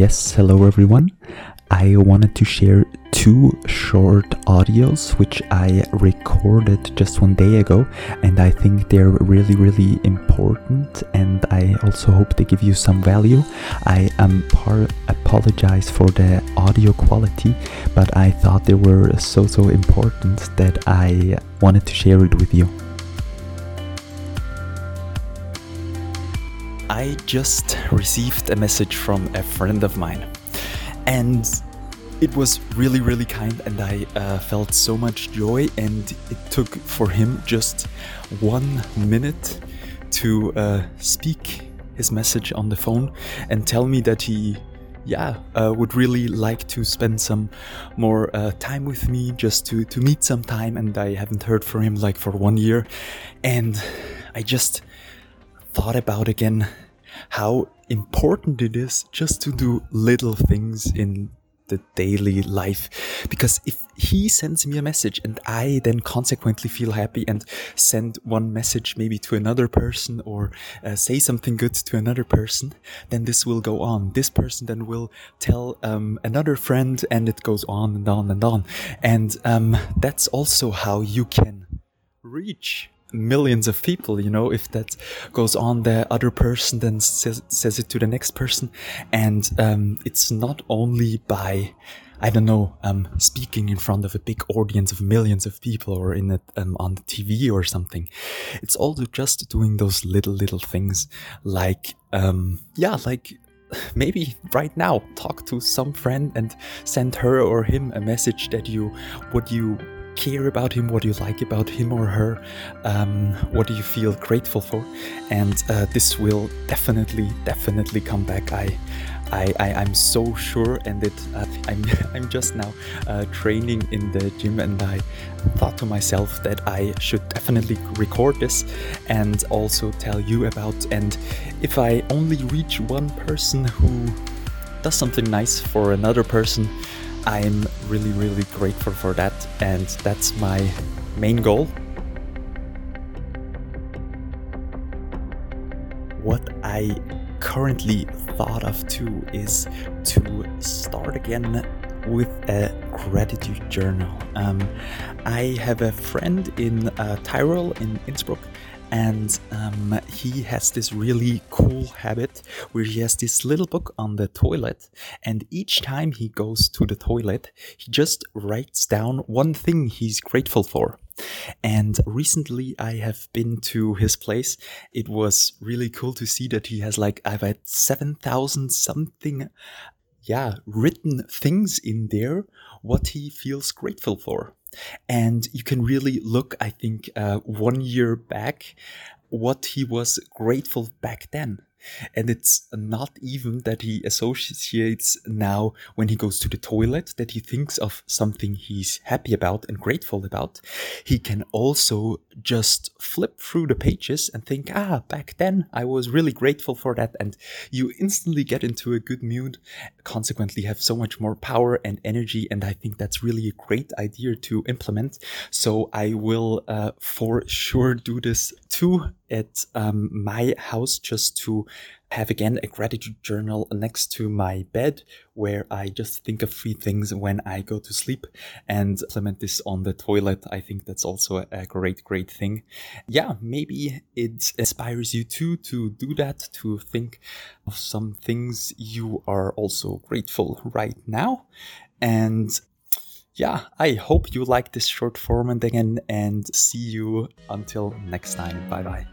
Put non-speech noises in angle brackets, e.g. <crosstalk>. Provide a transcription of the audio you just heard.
Yes, hello everyone. I wanted to share two short audios which I recorded just one day ago, and I think they're really, really important. And I also hope they give you some value. I um, par- apologize for the audio quality, but I thought they were so, so important that I wanted to share it with you. I just received a message from a friend of mine, and it was really, really kind, and I uh, felt so much joy. And it took for him just one minute to uh, speak his message on the phone and tell me that he yeah, uh, would really like to spend some more uh, time with me, just to to meet some time. And I haven't heard from him like for one year, and I just thought about again how important it is just to do little things in the daily life. Because if he sends me a message and I then consequently feel happy and send one message maybe to another person or uh, say something good to another person, then this will go on. This person then will tell um, another friend and it goes on and on and on. And um, that's also how you can reach millions of people you know if that goes on the other person then says, says it to the next person and um, it's not only by I don't know, um, speaking in front of a big audience of millions of people or in it um, on the TV or something. It's also just doing those little, little things like, um, yeah, like maybe right now talk to some friend and send her or him a message that you, would you care about him, what do you like about him or her, um, what do you feel grateful for, and uh, this will definitely, definitely come back. I, I, I am so sure, and it. Uh, I'm, <laughs> I'm just now uh, training in the gym, and I thought to myself that I should definitely record this and also tell you about. And if I only reach one person who does something nice for another person, I'm really, really grateful for that, and that's my main goal. What I currently thought of too is to start again with a gratitude journal. Um, I have a friend in uh, Tyrol in Innsbruck and um, he has this really cool habit where he has this little book on the toilet and each time he goes to the toilet he just writes down one thing he's grateful for and recently I have been to his place. It was really cool to see that he has like, I've had 7,000 something, yeah, written things in there, what he feels grateful for. And you can really look, I think, uh, one year back, what he was grateful back then. And it's not even that he associates now when he goes to the toilet that he thinks of something he's happy about and grateful about. He can also just flip through the pages and think, ah, back then I was really grateful for that. And you instantly get into a good mood, consequently have so much more power and energy. And I think that's really a great idea to implement. So I will uh, for sure do this too at um, my house just to have again a gratitude journal next to my bed where I just think of three things when I go to sleep and implement this on the toilet. I think that's also a great, great thing. Yeah, maybe it inspires you too to do that, to think of some things you are also grateful right now. And yeah, I hope you like this short format and and see you until next time. Bye bye.